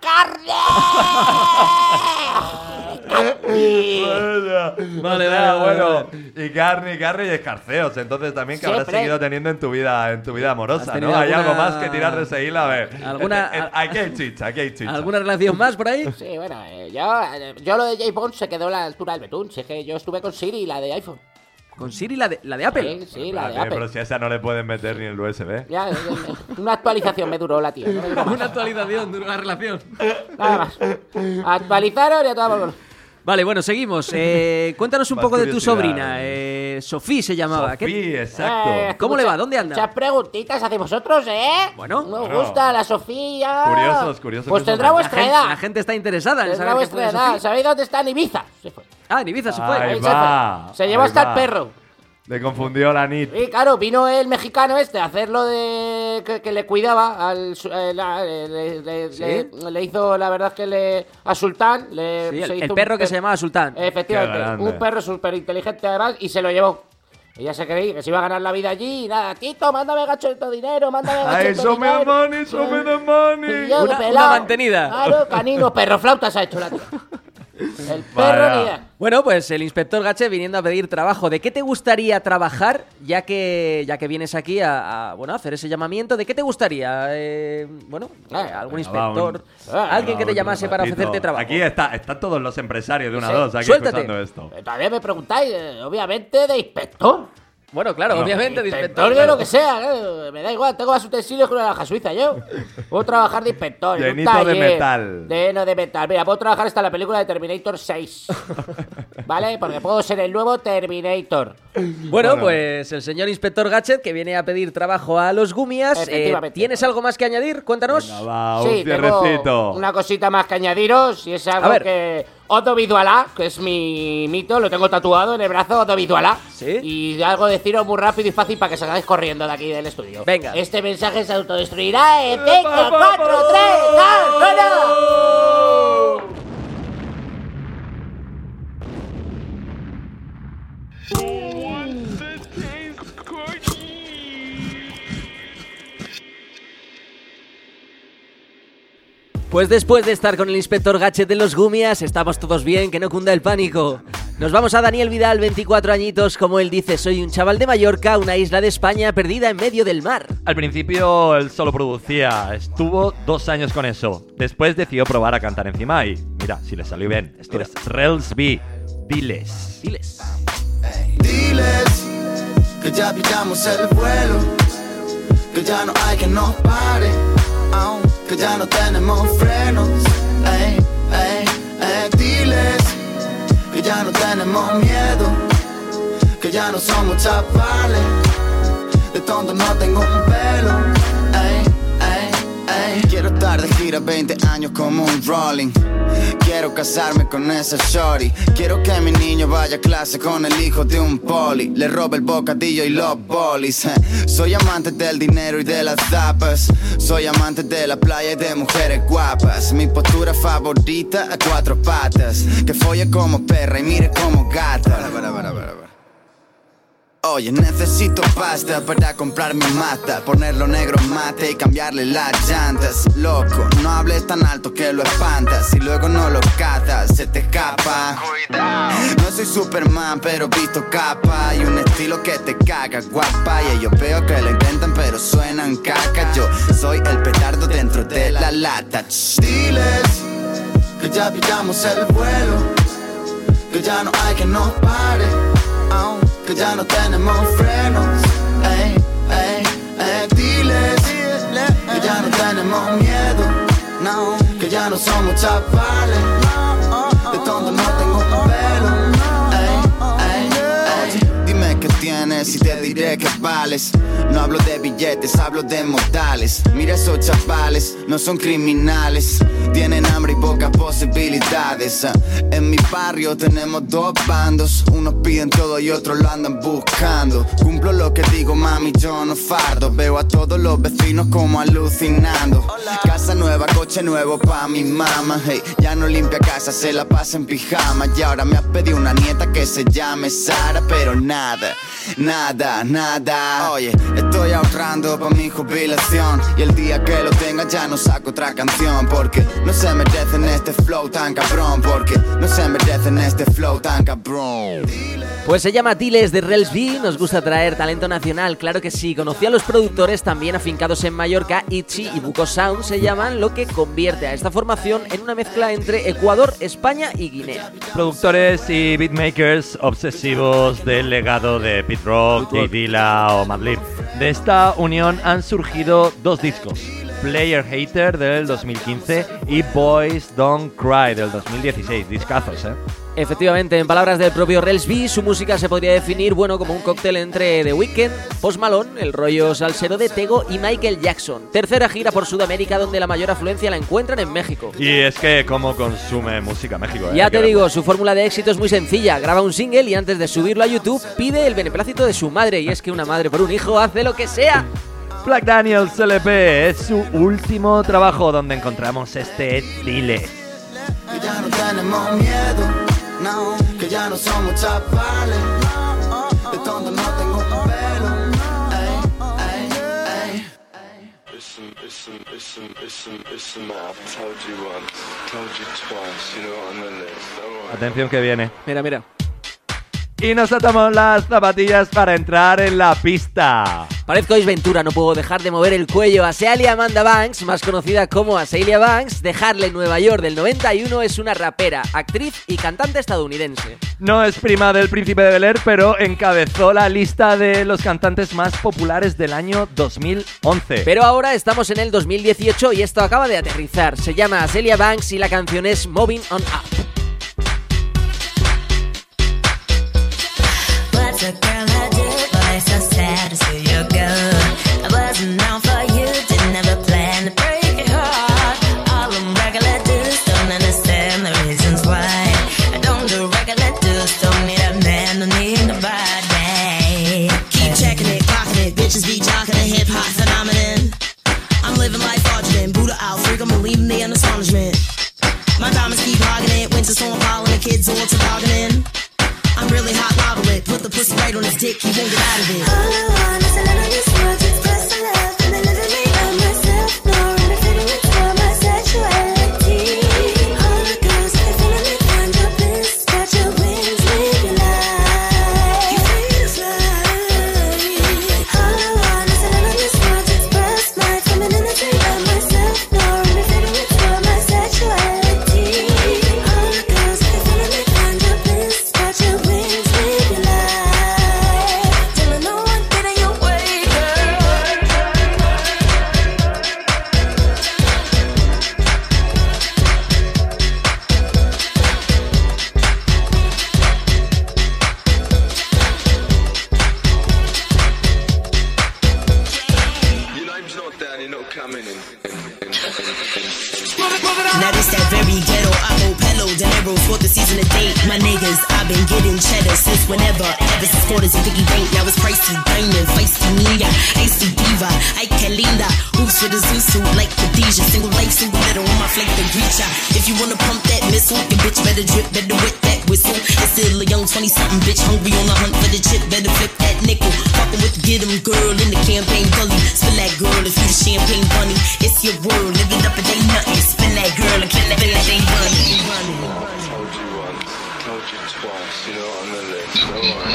[SPEAKER 9] carne.
[SPEAKER 1] Vale, vale, vale,
[SPEAKER 2] bueno, y carne, y carne y escarceos. Entonces también que habrás seguido teniendo en tu vida, en tu vida
[SPEAKER 1] ¿Has
[SPEAKER 2] amorosa, ¿no? Hay algo más que tirar de ese a ver.
[SPEAKER 1] ¿Alguna-
[SPEAKER 2] Eh, eh, aquí hay chicha, aquí hay chicha.
[SPEAKER 1] ¿Alguna relación más por ahí?
[SPEAKER 9] Sí, bueno, eh, yo, eh, yo lo de James Bond se quedó a la altura del betún. Si es que yo estuve con Siri, la de iPhone.
[SPEAKER 1] Con Siri, la de, la de Apple.
[SPEAKER 9] Sí, sí, la de
[SPEAKER 2] Espérate, Pero
[SPEAKER 9] Apple.
[SPEAKER 2] si a esa no le pueden meter ni el USB.
[SPEAKER 9] Ya, una actualización me duró la tía. no duró.
[SPEAKER 1] Una actualización de una relación.
[SPEAKER 9] Nada más. Actualizaron y a toda
[SPEAKER 1] Vale, bueno, seguimos. Eh, cuéntanos un
[SPEAKER 2] Más
[SPEAKER 1] poco de tu sobrina. Eh, Sofía se llamaba. ¿Qué-
[SPEAKER 2] Sofía, exacto.
[SPEAKER 9] Eh,
[SPEAKER 1] ¿Cómo le va? ¿Dónde anda?
[SPEAKER 9] Muchas preguntitas hacia vosotros, ¿eh?
[SPEAKER 1] Bueno.
[SPEAKER 9] Nos
[SPEAKER 2] Bueno.
[SPEAKER 9] gusta la Sofía.
[SPEAKER 2] Curiosos, curiosos
[SPEAKER 9] Pues tendrá.
[SPEAKER 1] La
[SPEAKER 9] vuestra
[SPEAKER 1] gente,
[SPEAKER 9] edad.
[SPEAKER 1] la gente está interesada en
[SPEAKER 9] Tendrá
[SPEAKER 1] saber qué
[SPEAKER 9] vuestra edad. ¿Sabéis dónde está en Ibiza? Se fue.
[SPEAKER 1] Ah, en Ibiza se fue.
[SPEAKER 2] Ahí
[SPEAKER 9] Ahí se
[SPEAKER 2] va,
[SPEAKER 9] fue. Se llevó
[SPEAKER 2] ahí
[SPEAKER 9] hasta
[SPEAKER 2] va.
[SPEAKER 9] el perro.
[SPEAKER 2] Le confundió la NIT.
[SPEAKER 9] Y claro, vino el mexicano este a hacerlo de. que, que le cuidaba al. su- eh, la- le, le- le-
[SPEAKER 1] ¿Sí?
[SPEAKER 9] le- le hizo, la verdad que le. a Sultán. Le,
[SPEAKER 1] Sí,
[SPEAKER 9] se
[SPEAKER 1] el,
[SPEAKER 9] hizo
[SPEAKER 1] el
[SPEAKER 9] un
[SPEAKER 1] perro que
[SPEAKER 9] per-
[SPEAKER 1] se llamaba Sultán.
[SPEAKER 9] Efectivamente,
[SPEAKER 2] grande.
[SPEAKER 9] un perro súper inteligente además y se lo llevó. Ella se creía que se iba a ganar la vida allí y nada, Tito, mándame gacho de dinero, mándame de
[SPEAKER 2] show me the
[SPEAKER 9] dinero.
[SPEAKER 2] money, show me the money.
[SPEAKER 9] Y yo,
[SPEAKER 1] Una-
[SPEAKER 9] pelao.
[SPEAKER 1] una mantenida.
[SPEAKER 9] Claro, canino, perro flautas ha hecho la tía. El perro
[SPEAKER 2] Vaya.
[SPEAKER 1] Bueno, pues el inspector Gache viniendo a pedir trabajo. ¿De qué te gustaría trabajar ya que ya que vienes aquí a, a, bueno a hacer ese llamamiento? ¿De qué te gustaría? Eh, bueno, eh, algún inspector,
[SPEAKER 2] un-
[SPEAKER 1] alguien que te llamase para ofrecerte trabajo.
[SPEAKER 2] Aquí está, están todos los empresarios de una
[SPEAKER 9] Sí.
[SPEAKER 2] a dos aquí
[SPEAKER 1] Suéltate.
[SPEAKER 2] escuchando esto.
[SPEAKER 9] Eh, Todavía me preguntáis, eh, obviamente, de inspector.
[SPEAKER 1] Bueno, claro,
[SPEAKER 2] No.
[SPEAKER 1] obviamente de
[SPEAKER 9] Inspector de lo que sea, claro, me da igual, tengo más utensilios que una navaja suiza yo. Puedo trabajar de inspector. en un
[SPEAKER 2] Llenito de metal.
[SPEAKER 9] De, no de metal. Mira, puedo trabajar hasta la película de Terminator 6. ¿Vale? Porque puedo ser el nuevo Terminator.
[SPEAKER 1] Bueno, pues el señor inspector Gadget que viene a pedir trabajo a los Gumias. eh,
[SPEAKER 9] Efectivamente.
[SPEAKER 1] ¿Tienes algo más que añadir? Cuéntanos.
[SPEAKER 2] Venga, va, un
[SPEAKER 9] Sí, tengo una cosita más que añadiros y es algo
[SPEAKER 1] A ver.
[SPEAKER 9] que Otto Vidualá, que es mi mito, lo tengo tatuado en el brazo, Otto Vidualá.
[SPEAKER 1] Sí.
[SPEAKER 9] Y algo deciros muy rápido y fácil para que salgáis corriendo de aquí del estudio.
[SPEAKER 1] Venga.
[SPEAKER 9] Este mensaje se autodestruirá en 5, 4, 3, 2, 1.
[SPEAKER 1] Pues después de estar con el inspector Gadget de los Gumias, estamos todos bien, que no cunda el pánico. Nos vamos a Daniel Vidal, 24 añitos, como él dice, soy un chaval de Mallorca, una isla de España perdida en medio del mar.
[SPEAKER 2] Al principio él solo producía, estuvo dos años con eso. Después decidió probar a cantar encima y mira, si le salió bien. Esto es Rels B. Diles.
[SPEAKER 1] Diles.
[SPEAKER 3] Diles que ya pillamos el vuelo.
[SPEAKER 10] que ya no hay que nos pare, au, que ya no tenemos frenos. Ey, ey, ey, diles que ya no tenemos miedo, que ya no somos chavales, de tonto no tengo un pelo. Quiero estar de gira 20 años como un rolling. Quiero casarme con esa shorty. Quiero que mi niño vaya a clase con el hijo de un poli. Le robe el bocadillo y los bolis. Soy amante del dinero y de las zapas. Soy amante de la playa y de mujeres guapas. Mi postura favorita a cuatro patas. Que folle como perra y mire como gata. Oye, necesito pasta para comprar mi mata Ponerlo negro mate y cambiarle las llantas. Loco, no hables tan alto que lo espantas Y luego no lo catas, se te escapa. No soy Superman, pero visto capa Y un estilo que te caga, guapa. Y ellos veo que lo intentan, pero suenan caca. Yo soy el petardo dentro de la lata. Diles que ya pillamos el vuelo Que ya no hay que nos pare. Au, que ya no tenemos frenos. Ey, ey, ey, diles que ya no tenemos miedo. No, que ya no somos chavales. Tienes y te diré que vales. No hablo de billetes, hablo de modales. Mira esos chavales, no son criminales. Tienen hambre y pocas posibilidades. Ah, En mi barrio tenemos dos bandos. Unos piden todo y otros lo andan buscando. Cumplo lo que digo, mami, yo no fardo. Veo a todos los vecinos como alucinando. Casa nueva, coche nuevo pa' mi mamá. Hey, ya no limpia casa, se la pasa en pijama. Y ahora me ha pedido una nieta que se llame Sara, pero nada, nada, nada. Oye, estoy ahorrando pa' mi jubilación. Y el día que lo tenga ya no saco otra canción. Porque no se merecen este flow tan cabrón. Porque no se merecen este flow tan cabrón.
[SPEAKER 1] Pues se llama Tiles de Rels B, nos gusta traer talento nacional, claro que sí. Conocí a los productores también afincados en Mallorca, Itchy y Buco Sound se llaman, lo que convierte a esta formación en una mezcla entre Ecuador, España y Guinea.
[SPEAKER 2] Productores y beatmakers obsesivos del legado de Pete Rock, Jay Dilla o Madlib. De esta unión han surgido dos discos. Player Hater del 2015 y Boys Don't Cry del 2016. Discazos, ¿eh?
[SPEAKER 1] Efectivamente, en palabras del propio Rels B, su música se podría definir, bueno, como un cóctel entre The Weeknd, Post Malone, el rollo salsero de Tego y Michael Jackson. Tercera gira por Sudamérica donde la mayor afluencia la encuentran en México.
[SPEAKER 2] Y es que cómo consume música México. ¿eh?
[SPEAKER 1] Ya te digo, su fórmula de éxito es muy sencilla. Graba un single y antes de subirlo a YouTube pide el beneplácito de su madre. Y es que una madre por un hijo hace lo que sea.
[SPEAKER 2] Black Daniels LP es su último trabajo donde encontramos este Dile.
[SPEAKER 10] Ya no tenemos miedo. No, que ya no somos chavales. De tonto no tengo un pelo. Ey, ey, ey.
[SPEAKER 11] Listen, listen, listen, listen, listen, I've told you once, told you twice, you know list. Alright.
[SPEAKER 2] Atención que viene.
[SPEAKER 1] Mira, mira.
[SPEAKER 2] Y nos atamos las zapatillas para entrar en la pista.
[SPEAKER 1] Parezco Ventura, no puedo dejar de mover el cuello. Asealia Amanda Banks, más conocida como Asealia Banks, de Harlem, Nueva York del 91, es una rapera, actriz y cantante estadounidense.
[SPEAKER 2] No es prima del príncipe de Bel Air, pero encabezó la lista de los cantantes más populares del año 2011.
[SPEAKER 1] Pero ahora estamos en el 2018 y esto acaba de aterrizar. Se llama Asealia Banks y la canción es Moving On Up.
[SPEAKER 12] Pussy right on his dick, he won't get out of it. Diva, Ike Linda. Hoops with a zoo like Khadijah. Single life, single letter on my flank greet ya. If you wanna pump that missile, your bitch better drip, better whip that whistle. It's still a young 20 something bitch hungry on the hunt for the chip. Better flip that nickel. Fucking with the get 'em girl in the campaign gully. Spin that girl if you the champagne bunny. It's your world, live it up, it ain't nothing. Spin that girl and kill that, feel that ain't running.
[SPEAKER 11] Twice, you know. Don't worry.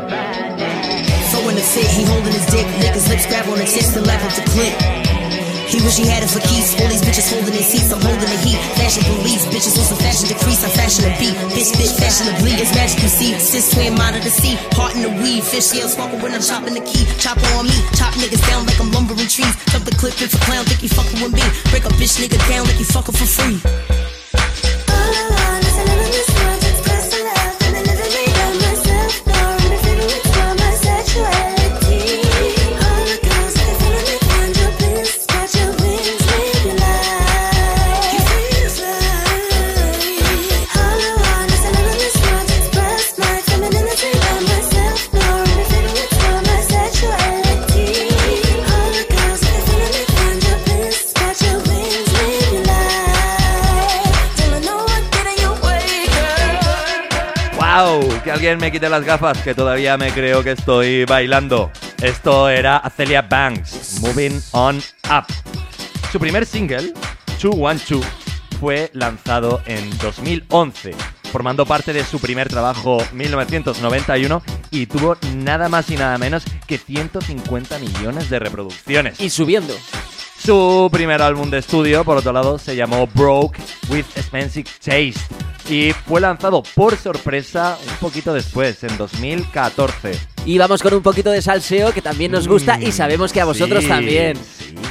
[SPEAKER 12] Uh, so in the fit, he holding his dick, lick his lips, grab on the chest and laugh at the clip. He wish he had it for keys. All these bitches holding their seats. I'm holding the heat. Fashion police. Bitches on some fashion decrease. I'm fashion a beat. Bitch spit fashionably. It's magic you see. Sis out of the sea. Heart in the weed. Fish scales sparkle when I'm chopping the key. Chopper on me. Chop niggas down like I'm lumbering trees. Jump the clip if a clown think he fucking with me. Break a bitch nigga down like he fucking for free.
[SPEAKER 2] ¡Wow! Que alguien me quite las gafas, que todavía me creo que estoy bailando. Esto era Celia Banks, Moving On Up. Su primer single, 212, fue lanzado en 2011, formando parte de su primer trabajo 1991 y tuvo nada más y nada menos que 150 millones de reproducciones.
[SPEAKER 1] Y subiendo.
[SPEAKER 2] Su primer álbum de estudio, por otro lado, se llamó Broke with Expensive Taste y fue lanzado por sorpresa un poquito después, en 2014.
[SPEAKER 1] Y vamos con un poquito de salseo que también nos gusta y sabemos que a vosotros
[SPEAKER 2] sí,
[SPEAKER 1] también.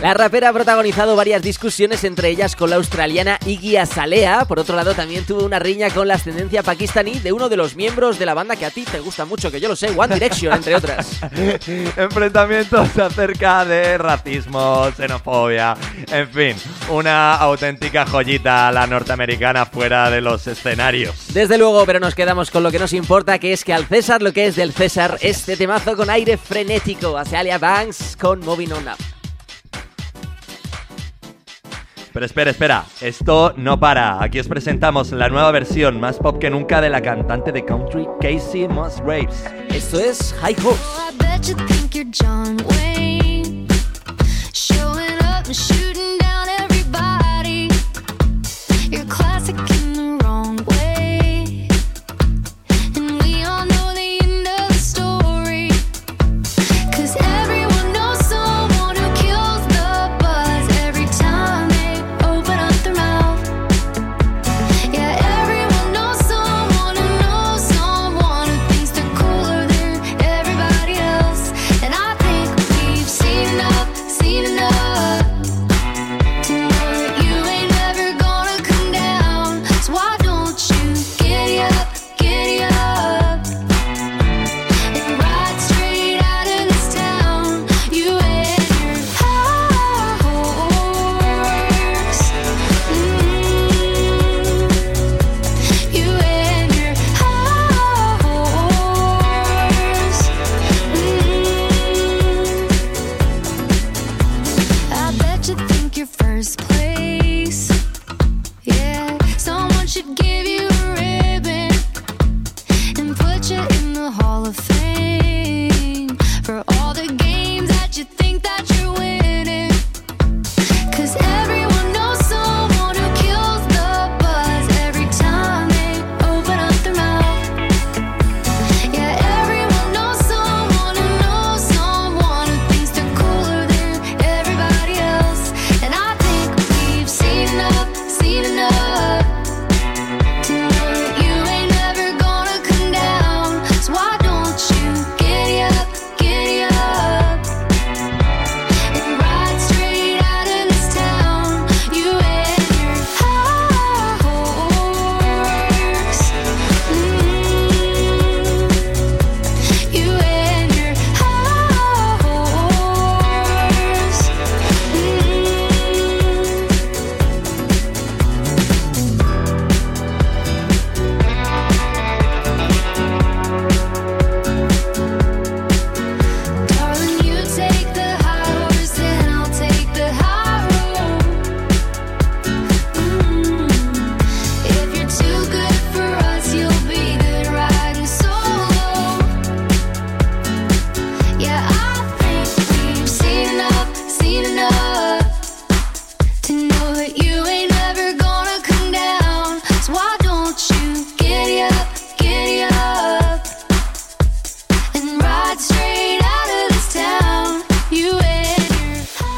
[SPEAKER 1] La rapera ha protagonizado varias discusiones, entre ellas con la australiana Iggy Azalea. Por otro lado, también tuvo una riña con la ascendencia pakistaní de uno de los miembros de la banda que a ti te gusta mucho, que yo lo sé, One Direction, entre otras.
[SPEAKER 2] Enfrentamientos acerca de racismo, xenofobia, en fin, una auténtica joyita la norteamericana fuera de los escenarios.
[SPEAKER 1] Desde luego, pero nos quedamos con lo que nos importa, que es que al César lo que es del César, este temazo con aire frenético, Azalea Banks con Moving On Up.
[SPEAKER 2] Pero espera, espera, esto no para. Aquí os presentamos la nueva versión más pop que nunca de la cantante de country Casey Musgraves.
[SPEAKER 1] Esto es High Hopes.
[SPEAKER 13] I bet you think you're John Wayne. Showing up and shooting down everybody. You're classic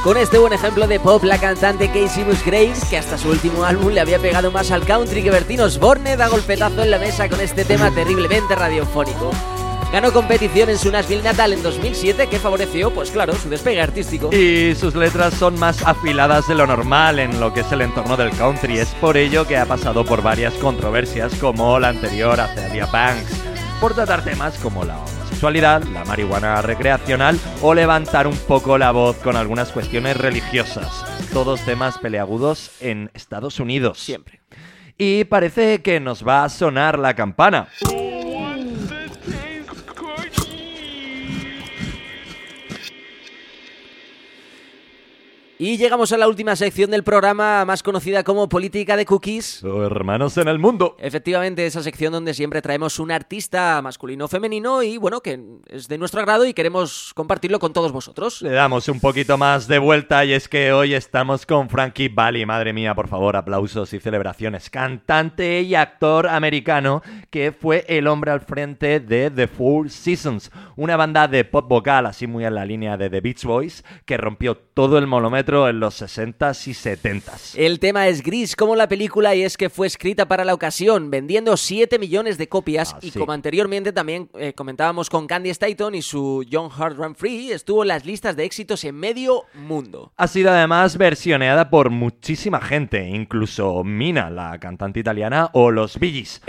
[SPEAKER 1] Con este buen ejemplo de pop, la cantante Casey Musgraves, que hasta su último álbum le había pegado más al country que Bertín Osborne, da golpetazo en la mesa con este tema terriblemente radiofónico. Ganó competición en su Nashville natal en 2007 que favoreció, pues claro, su despegue artístico.
[SPEAKER 2] Y sus letras son más afiladas de lo normal en lo que es el entorno del country. Es por ello que ha pasado por varias controversias como la anterior a Celia Banks, por tratar temas como la homosexualidad, la marihuana recreacional o levantar un poco la voz con algunas cuestiones religiosas. Todos temas peleagudos en Estados Unidos.
[SPEAKER 1] Siempre.
[SPEAKER 2] Y parece que nos va a sonar la campana.
[SPEAKER 1] Y llegamos a la última sección del programa, más conocida como Política de Cookies.
[SPEAKER 2] Oh, hermanos en el mundo.
[SPEAKER 1] Efectivamente, esa sección donde siempre traemos un artista masculino o femenino y bueno, que es de nuestro agrado y queremos compartirlo con todos vosotros.
[SPEAKER 2] Le damos un poquito más de vuelta y es que hoy estamos con Frankie Valli, madre mía, por favor, aplausos y celebraciones. Cantante y actor americano que fue el hombre al frente de The Four Seasons, una banda de pop vocal así muy en la línea de The Beach Boys que rompió todo el monómetro en los 60s y 70s.
[SPEAKER 1] El tema es gris como la película y es que fue escrita para la ocasión, vendiendo 7 millones de copias y
[SPEAKER 2] sí.
[SPEAKER 1] como anteriormente también eh, comentábamos con Candy Staton y su Young Heart Run Free, estuvo en las listas de éxitos en medio mundo.
[SPEAKER 2] Ha sido además versioneada por muchísima gente, incluso Mina, la cantante italiana, o los Bee Gees.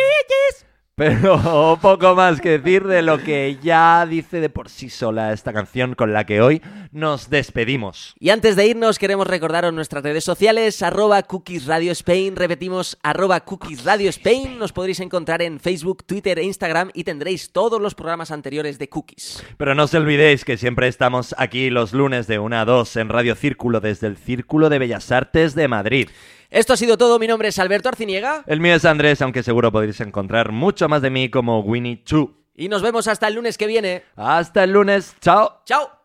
[SPEAKER 2] Pero poco más que decir de lo que ya dice de por sí sola esta canción con la que hoy nos despedimos.
[SPEAKER 1] Y antes de irnos queremos recordaros nuestras redes sociales, arroba Cookies Radio Spain, repetimos, arroba Cookies Radio Spain, nos podréis encontrar en Facebook, Twitter e Instagram y tendréis todos los programas anteriores de Cookies.
[SPEAKER 2] Pero no os olvidéis que siempre estamos aquí los lunes de 1 a 2 en Radio Círculo desde el Círculo de Bellas Artes de Madrid.
[SPEAKER 1] Esto ha sido todo, mi nombre es Alberto Arciniega
[SPEAKER 2] El mío es Andrés, aunque seguro podréis encontrar mucho más de mí como Winnie Chu.
[SPEAKER 1] y nos vemos hasta el lunes que viene.
[SPEAKER 2] Hasta el lunes, chao.
[SPEAKER 1] ¡Chao!